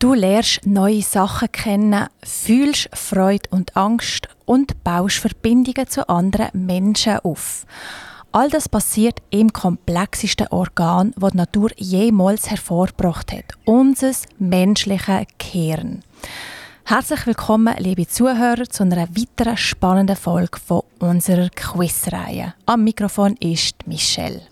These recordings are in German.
Du lernst neue Sachen kennen, fühlst Freude und Angst und baust Verbindungen zu anderen Menschen auf. All das passiert im komplexesten Organ, das die Natur jemals hervorgebracht hat, unser menschliches Gehirn. Herzlich willkommen, liebe Zuhörer, zu einer weiteren spannenden Folge von unserer Quizreihe. Am Mikrofon ist Michelle.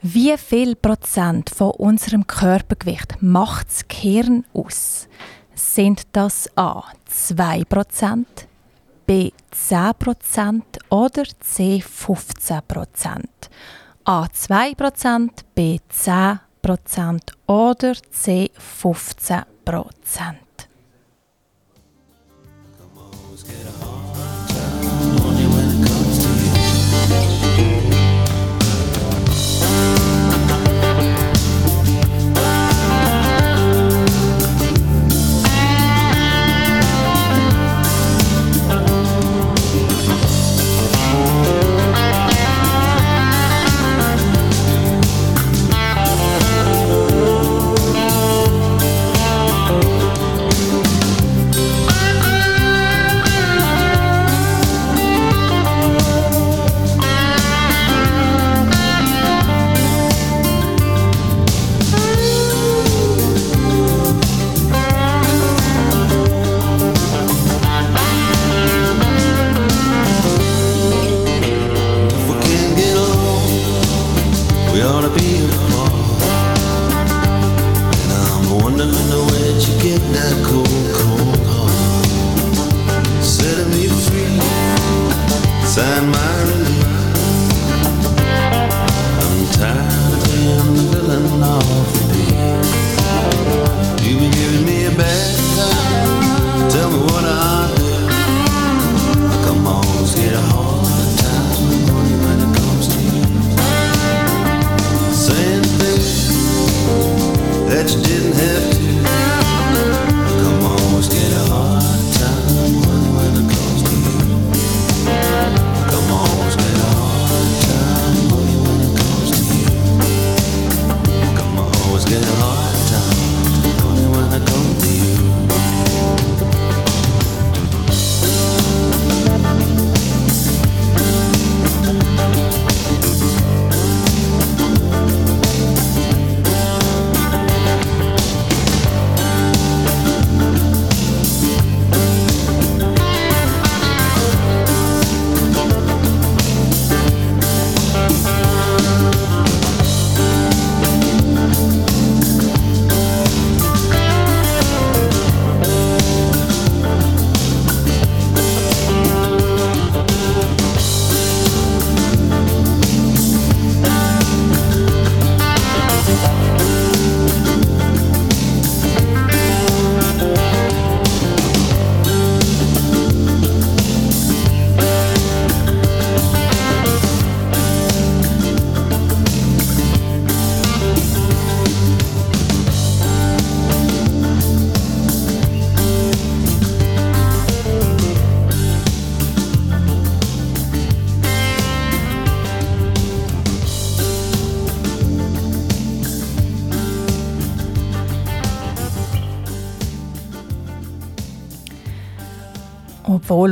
Wie viel Prozent von unserem Körpergewicht macht das Gehirn aus? Sind das A 2 Prozent, B 10 Prozent oder C 15 Prozent? A 2 Prozent, B 10 Prozent oder C 15 Prozent?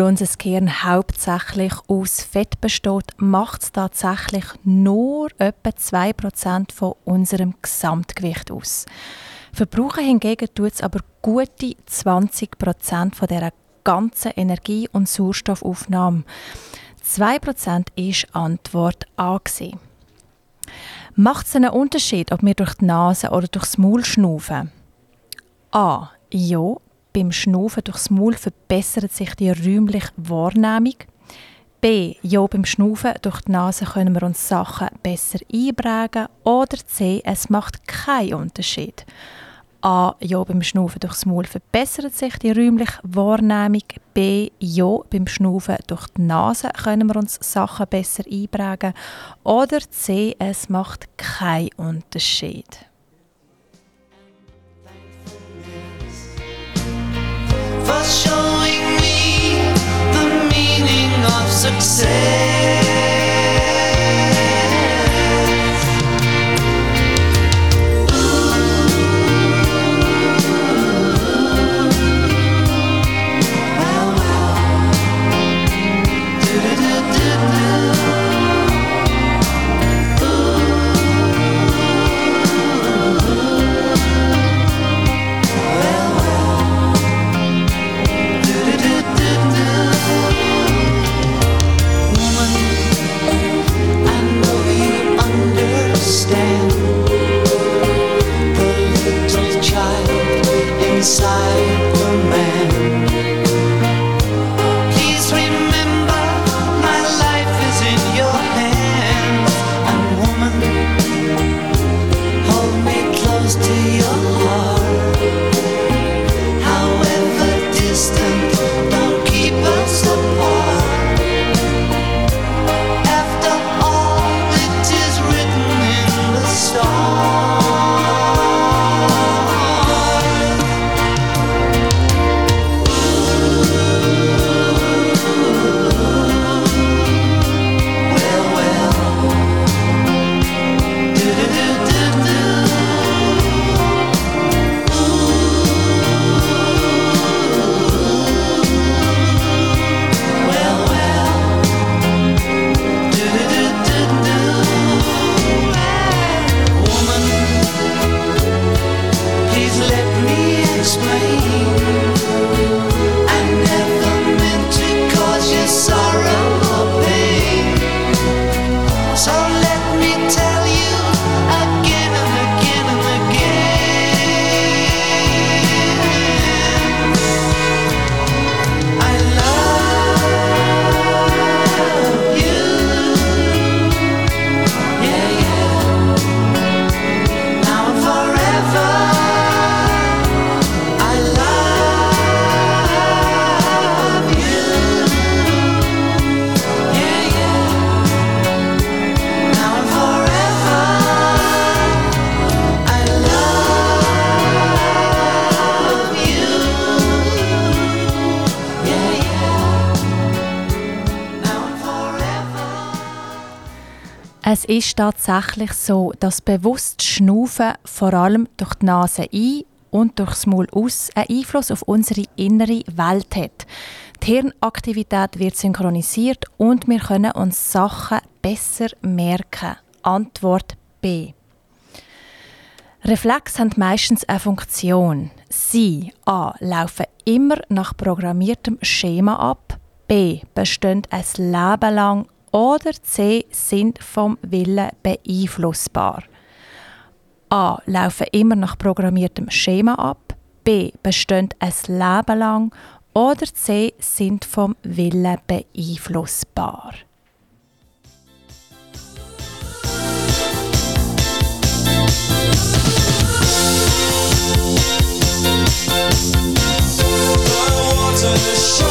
Unser Gehirn hauptsächlich aus Fett besteht, macht es tatsächlich nur etwa 2% von unserem Gesamtgewicht aus. Verbrauchen hingegen tut es aber gute 20% von dieser ganzen Energie- und Sauerstoffaufnahme. 2% ist Antwort A. Macht es einen Unterschied, ob wir durch die Nase oder durchs Maul schnaufen? A. Ja, beim Schnaufen durchs Maul verbessert sich die räumliche Wahrnehmung. B. Ja, beim Schnaufen durch die Nase können wir uns Sachen besser einprägen. Oder C. Es macht keinen Unterschied. A. Ja, beim Schnaufen durchs Maul verbessert sich die räumliche Wahrnehmung. B. Ja, beim Schnaufen durch die Nase können wir uns Sachen besser einprägen. Oder C. Es macht keinen Unterschied. For showing me the meaning of success. Es ist tatsächlich so, dass bewusst Schnaufen vor allem durch die Nase ein und durchs Maul aus einen Einfluss auf unsere innere Welt hat. Die Hirnaktivität wird synchronisiert und wir können uns Sachen besser merken. Antwort B. Reflexe haben meistens eine Funktion. Sie a. laufen immer nach programmiertem Schema ab, b. bestehen ein Leben lang oder C sind vom Willen beeinflussbar. A. Laufen immer nach programmiertem Schema ab. B. Bestehen ein Leben lang. Oder C. Sind vom Willen beeinflussbar. Water, the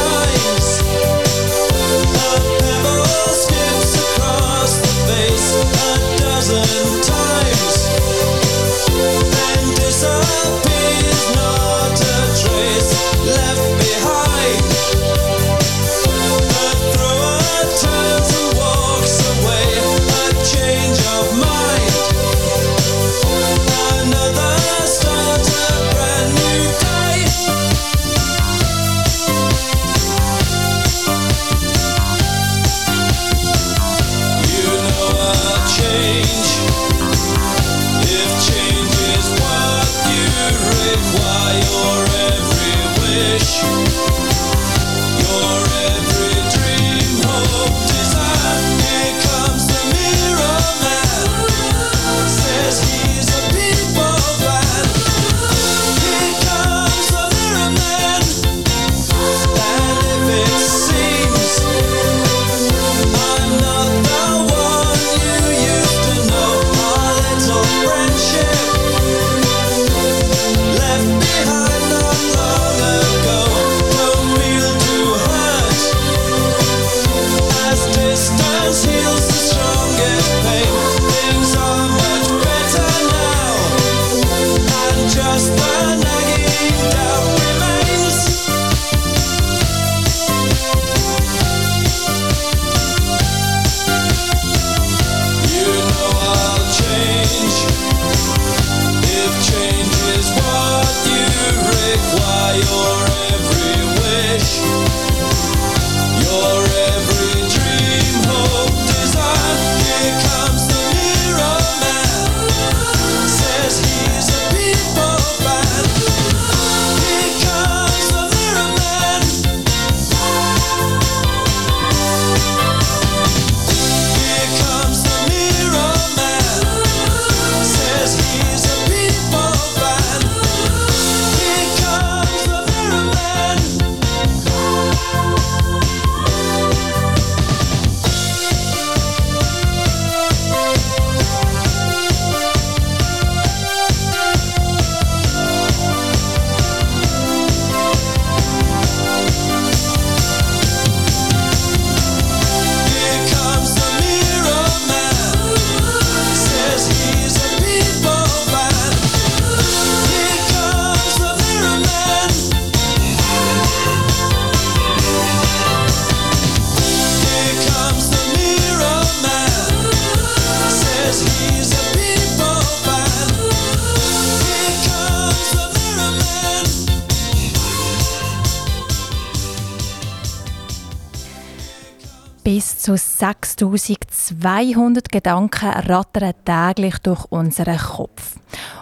6200 Gedanken rattern täglich durch unseren Kopf.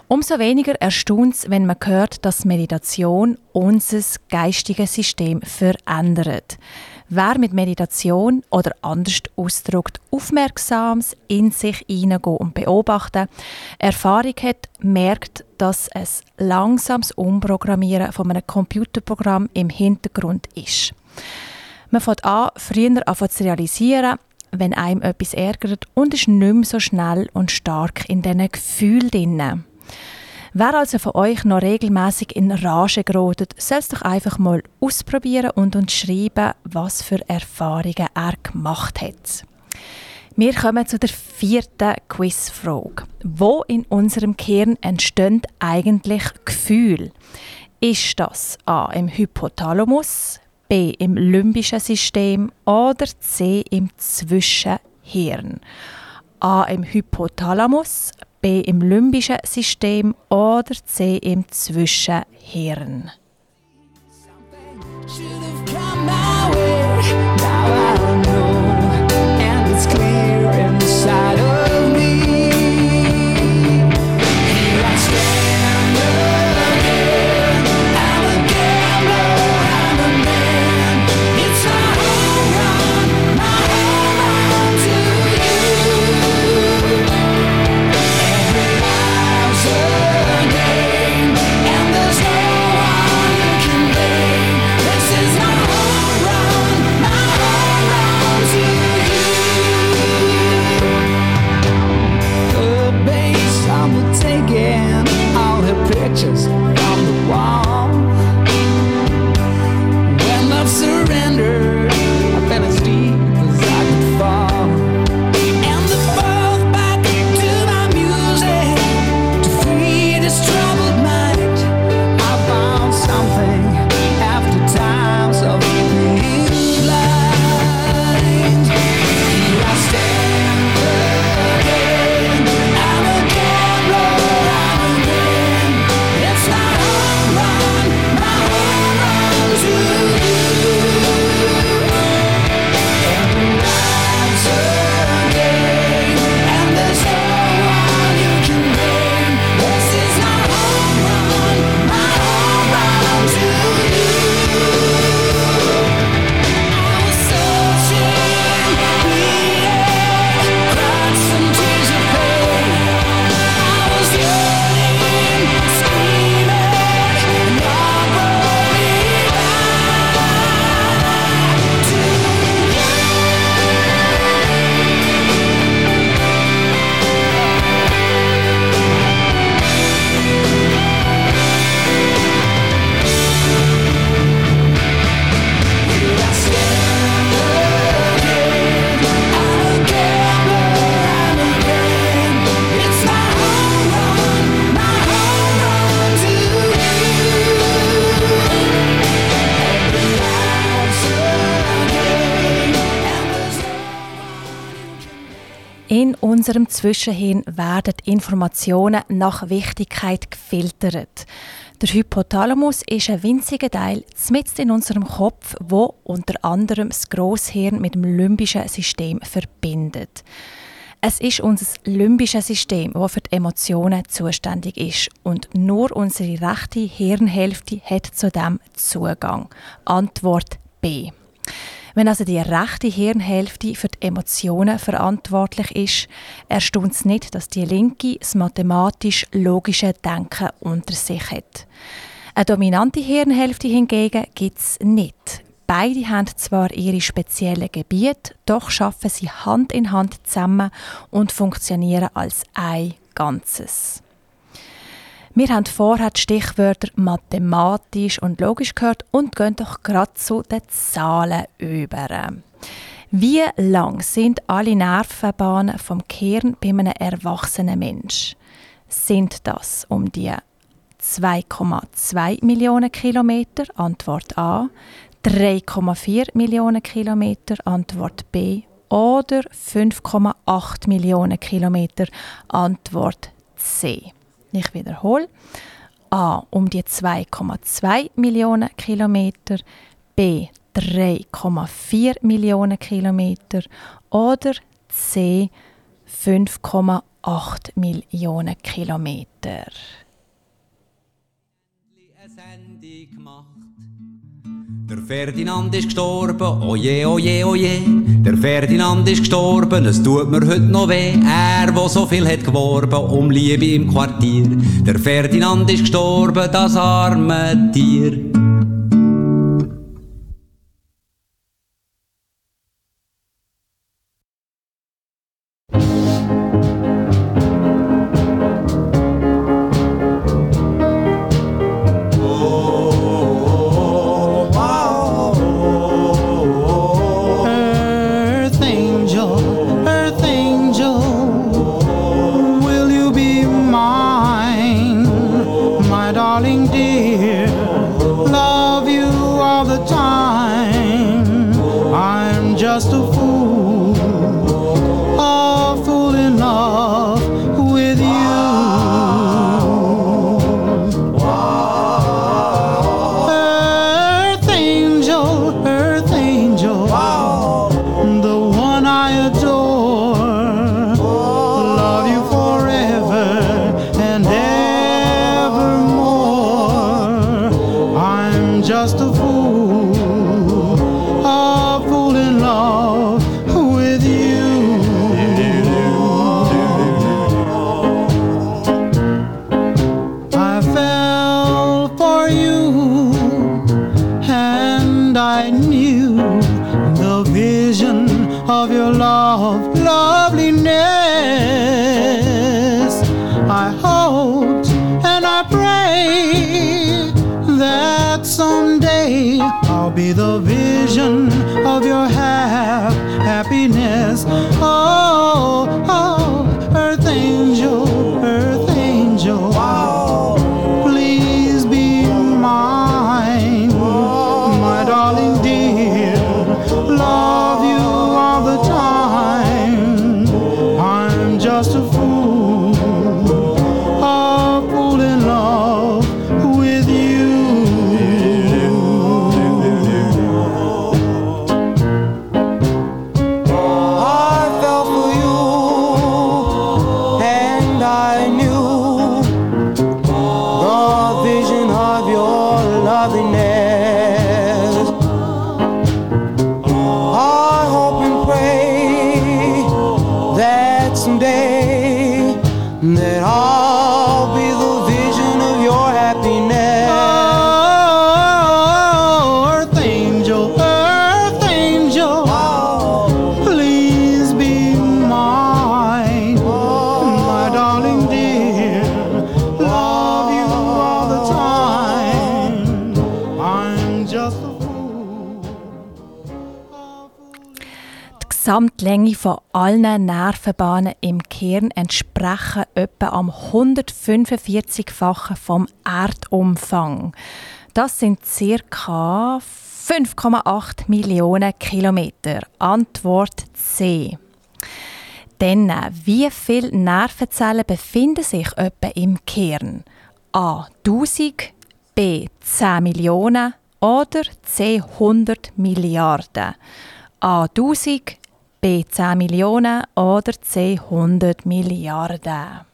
Umso weniger erstaunt es, wenn man hört, dass Meditation unser geistiges System verändert. Wer mit Meditation oder anders ausdrückt, aufmerksames in sich hineingehen und beobachten, Erfahrung hat, merkt, dass es langsames Umprogrammieren von einem Computerprogramm im Hintergrund ist. Man fängt an, früher an zu realisieren, wenn einem etwas ärgert und ist nicht mehr so schnell und stark in diesen Gefühlen drin. Wer also von euch noch regelmäßig in Rage gerodet, soll es doch einfach mal ausprobieren und uns schreiben, was für Erfahrungen er gemacht hat. Wir kommen zu der vierten Quizfrage. Wo in unserem Kern entstehen eigentlich Gefühle? Ist das A im Hypothalamus, B im limbischen System oder C im Zwischenhirn. A im Hypothalamus, B im limbischen System oder C im Zwischenhirn. Unserem Zwischenhirn werden Informationen nach Wichtigkeit gefiltert. Der Hypothalamus ist ein winziger Teil mitten in unserem Kopf, wo unter anderem das Grosshirn mit dem limbischen System verbindet. Es ist unser limbisches System, das für die Emotionen zuständig ist. Und nur unsere rechte Hirnhälfte hat zu dem Zugang. Antwort B. Wenn also die rechte Hirnhälfte für die Emotionen verantwortlich ist, erstaunt es nicht, dass die linke das mathematisch-logische Denken unter sich hat. Eine dominante Hirnhälfte hingegen gibt es nicht. Beide haben zwar ihre speziellen Gebiete, doch schaffen sie Hand in Hand zusammen und funktionieren als ein Ganzes. Wir haben vorher die Stichwörter mathematisch und logisch gehört und gehen doch gerade zu den Zahlen über. Wie lang sind alle Nervenbahnen vom Kern bei einem erwachsenen Mensch? Sind das um die 2,2 Millionen Kilometer? Antwort A. 3,4 Millionen Kilometer? Antwort B. Oder 5,8 Millionen Kilometer? Antwort C. Ich wiederhole. A. Um die 2,2 Millionen Kilometer. B. 3,4 Millionen Kilometer oder C 5,8 Millionen Kilometer. Der Ferdinand ist gestorben, oje, oje, oje. Der Ferdinand ist gestorben, es tut mir heute noch weh. Er, wo so viel hat geworben um Liebe im Quartier. Der Ferdinand ist gestorben, das arme Tier. I knew Gesamtlänge von allen Nervenbahnen im Kern entsprechen etwa am 145-fachen vom Erdumfang. Das sind ca. 5,8 Millionen Kilometer. Antwort C. Dann, wie viele Nervenzellen befinden sich etwa im Kern? A. 1000, B. 10 Millionen oder C. 100 Milliarden? A. 1000, B 10 Millionen oder C 100 Milliarden.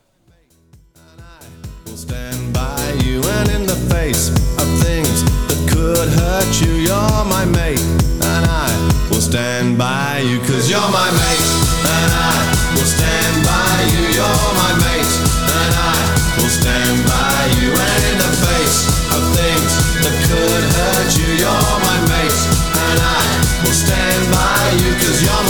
stand by you and in the face of things that could hurt you. You're my mate, and I will stand by you, cause you're my mate, and I will stand by you. You're my mate, and I will stand by you, and in the face of things that could hurt you. You're my mate, and I will stand by you, cause you're my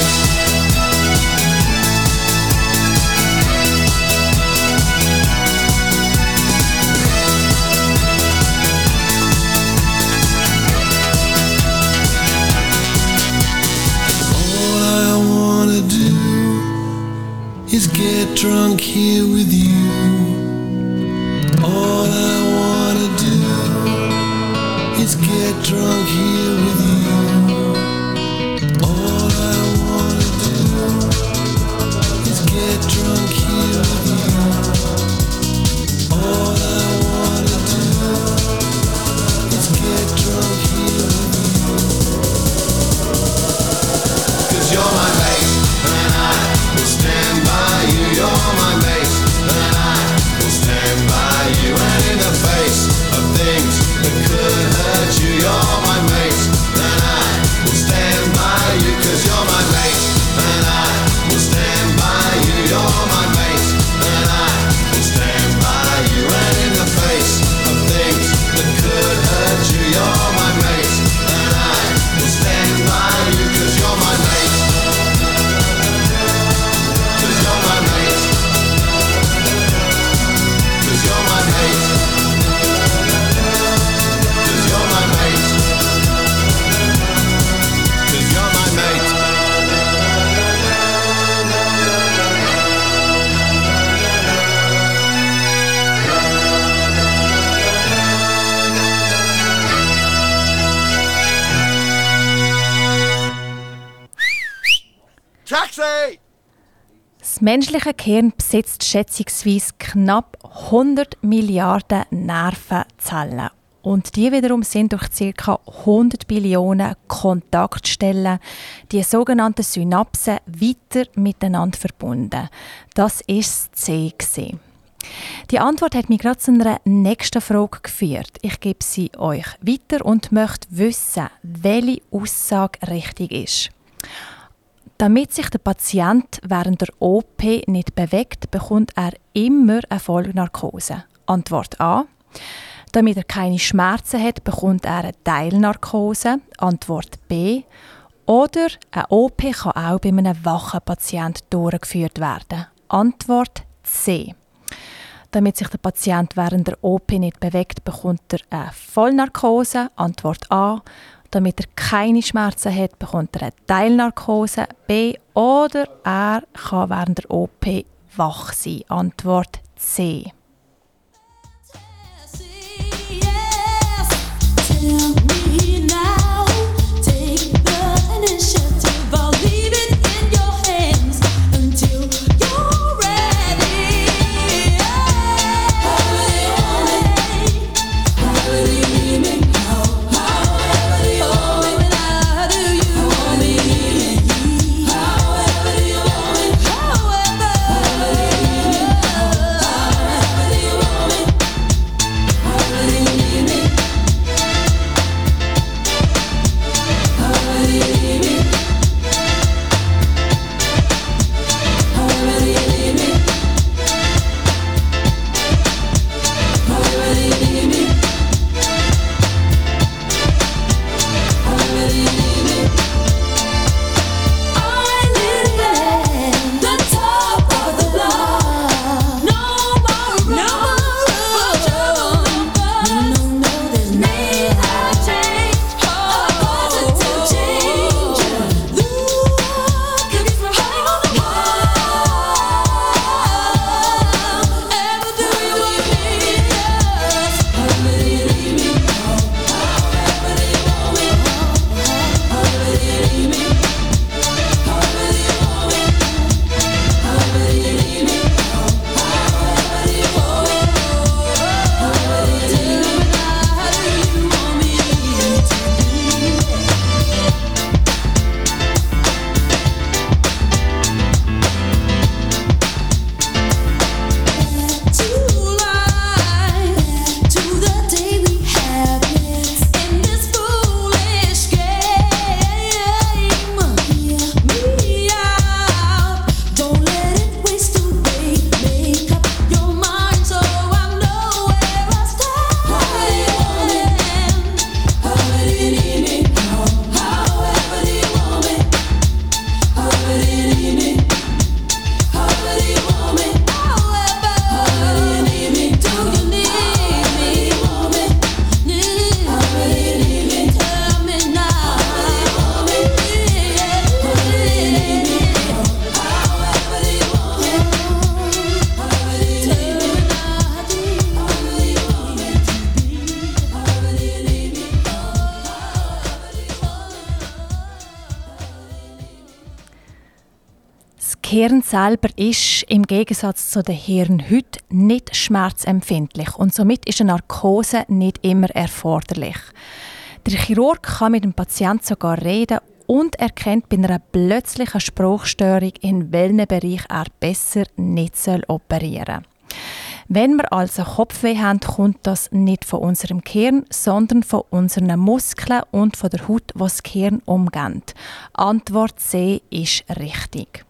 stand get drunk here with you. All I wanna do is get drunk here Taxi! Das menschliche Gehirn besitzt schätzungsweise knapp 100 Milliarden Nervenzellen. Und die wiederum sind durch ca. 100 Billionen Kontaktstellen, die sogenannten Synapsen, weiter miteinander verbunden. Das ist das C. Die Antwort hat mich gerade zu einer nächsten Frage geführt. Ich gebe sie euch weiter und möchte wissen, welche Aussage richtig ist. Damit sich der Patient während der OP nicht bewegt, bekommt er immer eine Vollnarkose. Antwort A. Damit er keine Schmerzen hat, bekommt er eine Teilnarkose. Antwort B. Oder eine OP kann auch bei einem wachen Patient durchgeführt werden. Antwort C. Damit sich der Patient während der OP nicht bewegt, bekommt er eine Vollnarkose. Antwort A. Damit er keine Schmerzen hat, bekommt er eine Teilnarkose. B. Oder er kann während der OP wach sein. Antwort C. Hirn selber ist im Gegensatz zu den Hirn heute nicht schmerzempfindlich und somit ist eine Narkose nicht immer erforderlich. Der Chirurg kann mit dem Patienten sogar reden und erkennt bei einer plötzlichen Spruchstörung, in welchem Bereich er besser nicht operieren soll. Wenn wir also Kopfweh haben, kommt das nicht von unserem Gehirn, sondern von unseren Muskeln und von der Haut, was das Gehirn umgeht. Antwort C ist richtig.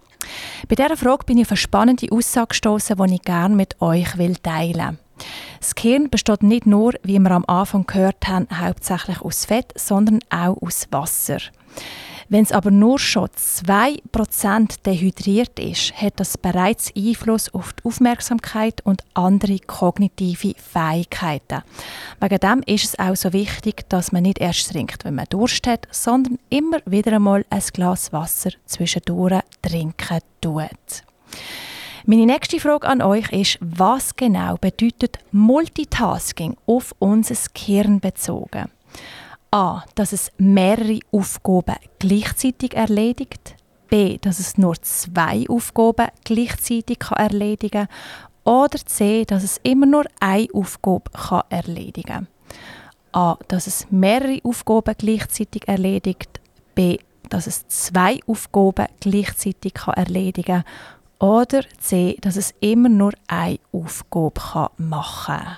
Bei dieser Frage bin ich auf eine spannende Aussage gestoßen, die ich gerne mit euch teilen will. Das Gehirn besteht nicht nur, wie wir am Anfang gehört haben, hauptsächlich aus Fett, sondern auch aus Wasser. Wenn es aber nur schon 2% dehydriert ist, hat das bereits Einfluss auf die Aufmerksamkeit und andere kognitive Fähigkeiten. Wegen dem ist es auch so wichtig, dass man nicht erst trinkt, wenn man Durst hat, sondern immer wieder einmal ein Glas Wasser zwischendurch trinken tut. Meine nächste Frage an euch ist, was genau bedeutet Multitasking auf unser Gehirn bezogen? A. Dass es mehrere Aufgaben gleichzeitig erledigt. B. Dass es nur zwei Aufgaben gleichzeitig kann erledigen kann. Oder C. Dass es immer nur eine Aufgabe kann erledigen kann. A. Dass es mehrere Aufgaben gleichzeitig erledigt. B. Dass es zwei Aufgaben gleichzeitig kann erledigen kann. Oder C. Dass es immer nur eine Aufgabe kann machen kann.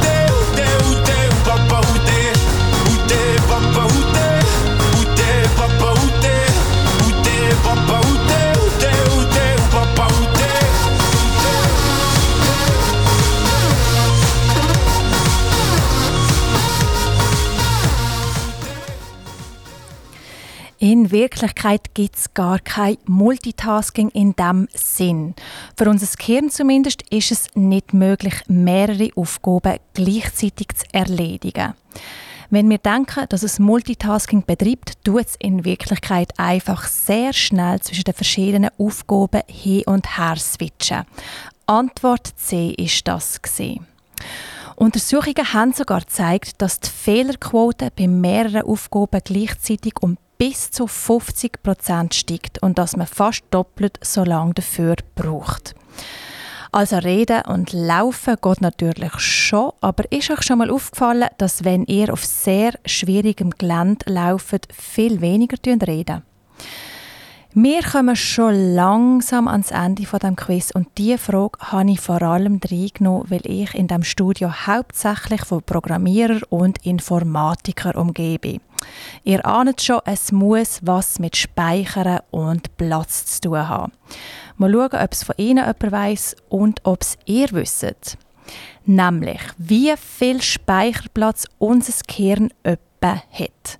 t'es In Wirklichkeit gibt es gar kein Multitasking in dem Sinn. Für unser Gehirn zumindest ist es nicht möglich, mehrere Aufgaben gleichzeitig zu erledigen. Wenn wir denken, dass es Multitasking betreibt, tut es in Wirklichkeit einfach sehr schnell zwischen den verschiedenen Aufgaben hin und her switchen. Antwort C ist das gesehen. Untersuchungen haben sogar gezeigt, dass die Fehlerquote bei mehreren Aufgaben gleichzeitig um bis zu 50 Prozent steigt und dass man fast doppelt so lange dafür braucht. Also reden und laufen geht natürlich schon, aber ist euch schon mal aufgefallen, dass wenn ihr auf sehr schwierigem Gelände lauft, viel weniger reden? Wir kommen schon langsam ans Ende von dem Quiz und diese Frage habe ich vor allem reingenommen, weil ich in dem Studio hauptsächlich von Programmierer und Informatiker umgebe. Ihr ahnt schon, es muss was mit Speichern und Platz zu tun haben. Mal schauen, ob es von Ihnen jemand weiss und ob es ihr wisst. Nämlich, wie viel Speicherplatz unser Gehirn etwa hat.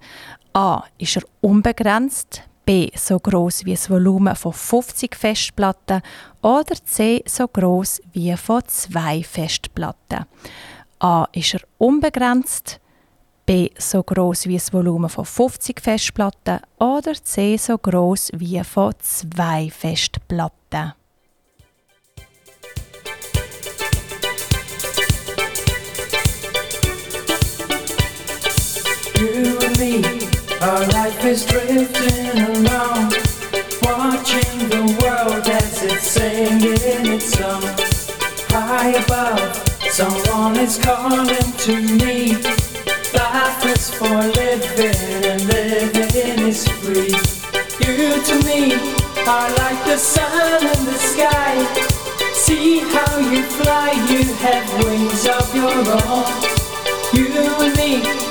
A. Ist er unbegrenzt? B so groß wie das Volumen von 50 Festplatten oder C so groß wie von zwei Festplatten. A ist er unbegrenzt, B so groß wie das Volumen von 50 Festplatten oder C so groß wie von zwei Festplatten. You and me, our life is drifting along, watching the world as it's singing its song. High above, someone is calling to me. Life is for living and living is free. You to me are like the sun in the sky. See how you fly, you have wings of your own. You and me,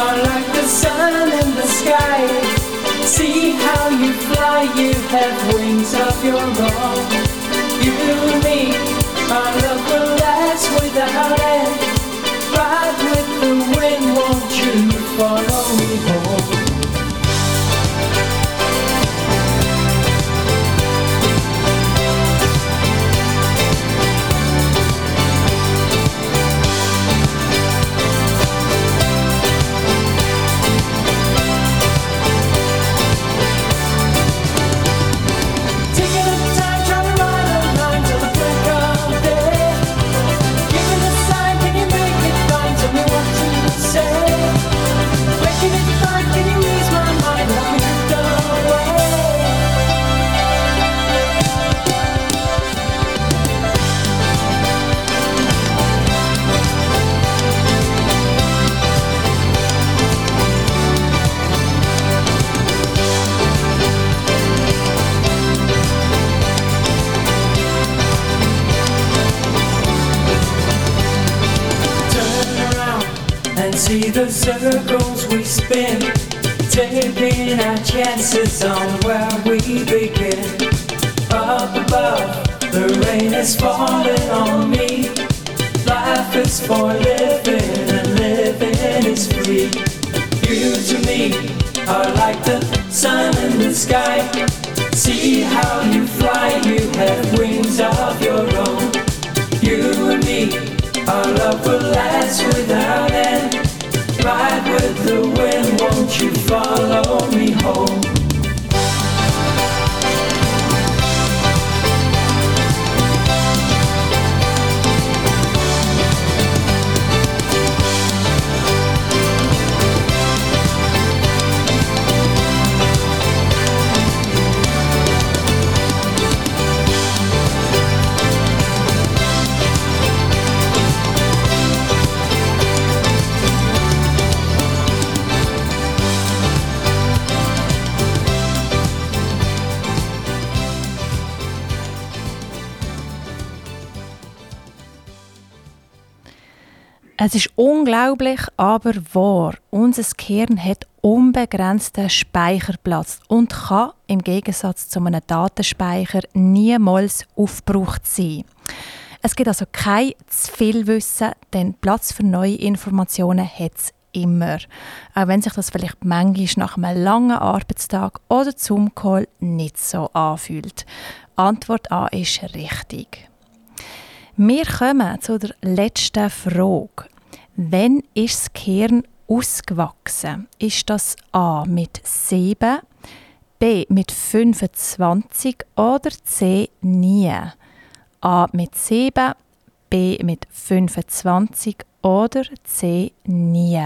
are like the sun in the sky. See how you fly, you have wings of your own. You and me, our love will last without end. Ride with the wind, won't you follow me home? Circles we spin. Taking our chances on where we begin. Up above, the rain is falling on me. Life is for living and living is free. You to me are like the sun in the sky. See how you fly, you have wings of the wind, won't you follow me home? Es ist unglaublich, aber wahr. Unser Gehirn hat unbegrenzten Speicherplatz und kann im Gegensatz zu einem Datenspeicher niemals aufgebraucht sein. Es gibt also kein zu viel Wissen, denn Platz für neue Informationen hat es immer. Auch wenn sich das vielleicht manchmal nach einem langen Arbeitstag oder zum Call nicht so anfühlt. Antwort A ist richtig. Wir kommen zu der letzten Frage. Wann ist das Gehirn ausgewachsen? Ist das A mit 7, B mit 25 oder C nie? A mit 7, B mit 25 oder C nie?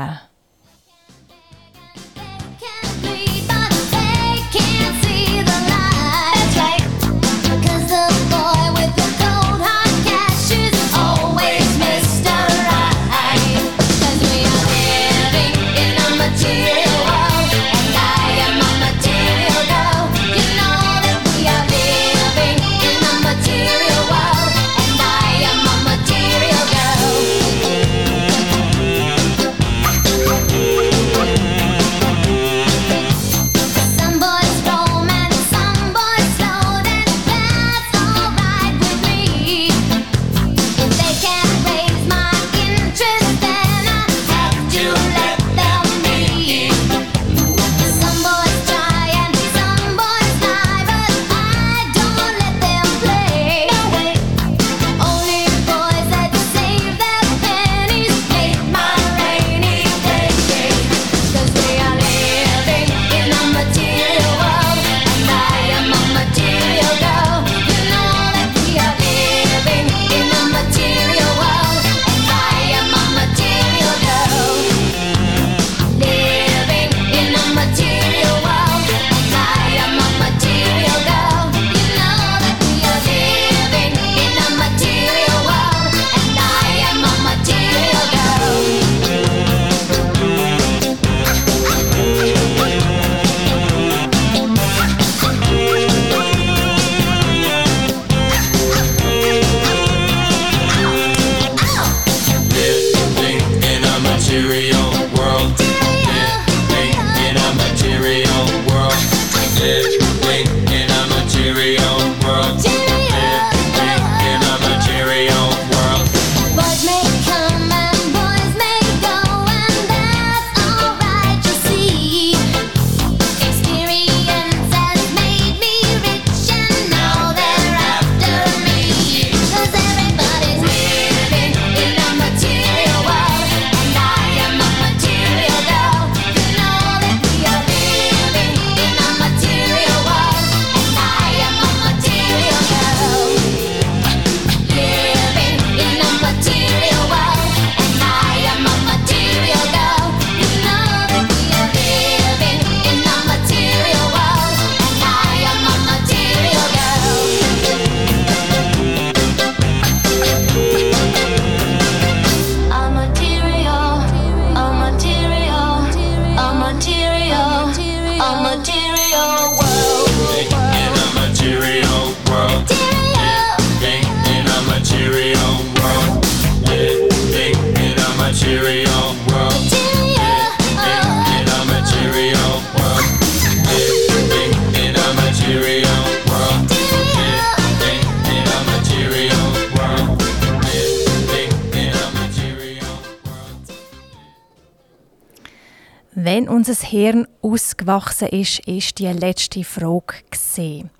Wenn unser Hirn ausgewachsen ist, ist die letzte Frage gesehen.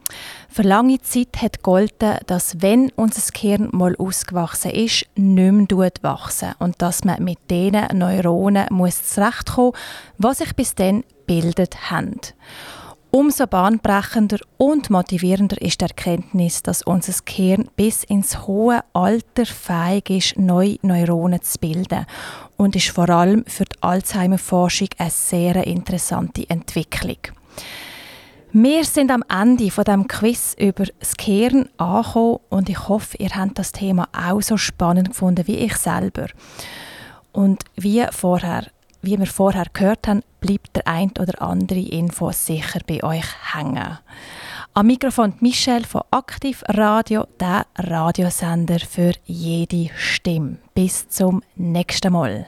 Für lange Zeit hat golden, dass wenn unser Gehirn mal ausgewachsen ist, nicht mehr wachsen und dass man mit diesen Neuronen muss zurechtkommen was sich bis dann bildet haben. Umso bahnbrechender und motivierender ist die Erkenntnis, dass unser Gehirn bis ins hohe Alter fähig ist, neue Neuronen zu bilden und ist vor allem für die Alzheimer-Forschung eine sehr interessante Entwicklung. Wir sind am Ende von dem Quiz über das Gehirn angekommen und ich hoffe, ihr habt das Thema auch so spannend gefunden wie ich selber. Und wie vorher wie wir vorher gehört haben, bleibt der ein oder andere Info sicher bei euch hängen. Am Mikrofon Michelle von Aktiv Radio, der Radiosender für jede Stimme. Bis zum nächsten Mal.